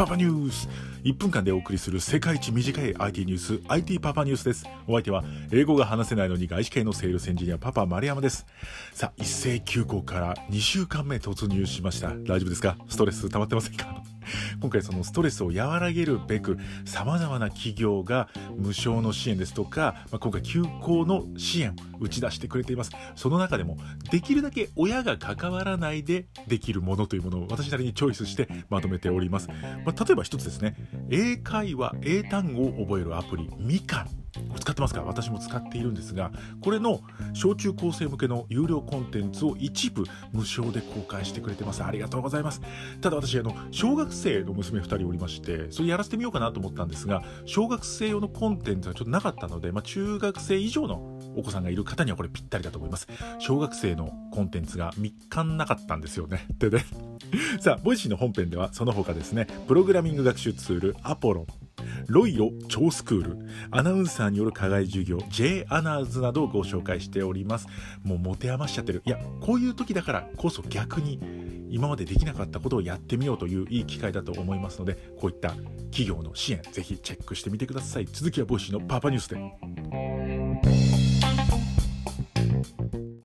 パパニュース1分間でお送りする世界一短い IT ニュース IT パパニュースです。お相手は英語が話せないのに外資系のセールスエンジニアパパ丸山です。さあ一斉休校から2週間目突入しました。大丈夫ですか？ストレス溜まってませんか？今回そのストレスを和らげるべく様々な企業が無償の支援ですとか、まあ、今回休校の支援を打ち出してくれています。その中でもできるだけ親が関わらないでできるものというものを私なりにチョイスしてまとめております、まあ、例えば一つですね。英会話英単語を覚えるアプリみかん。使ってますか？私も使っているんですがこれの小中高生向けの有料コンテンツを一部無償で公開してくれてます。ありがとうございます。ただ私あの小学生の娘2人おりましてそれやらせてみようかなと思ったんですが小学生用のコンテンツがちょっとなかったので、まあ、中学生以上のお子さんがいる方にはこれぴったりだと思います。小学生のコンテンツが3日なかったんですよね。でね。さあ Voicyの本編ではその他ですね。プログラミング学習ツールアポロン。ロイロノートスクール、アナウンサーによる課外授業、J アナーズなどをご紹介しております。もう持て余しちゃってる。いや、こういう時だからこそ逆に今までできなかったことをやってみようといういい機会だと思いますので、こういった企業の支援、ぜひチェックしてみてください。続きは Voicyのパパニュースで。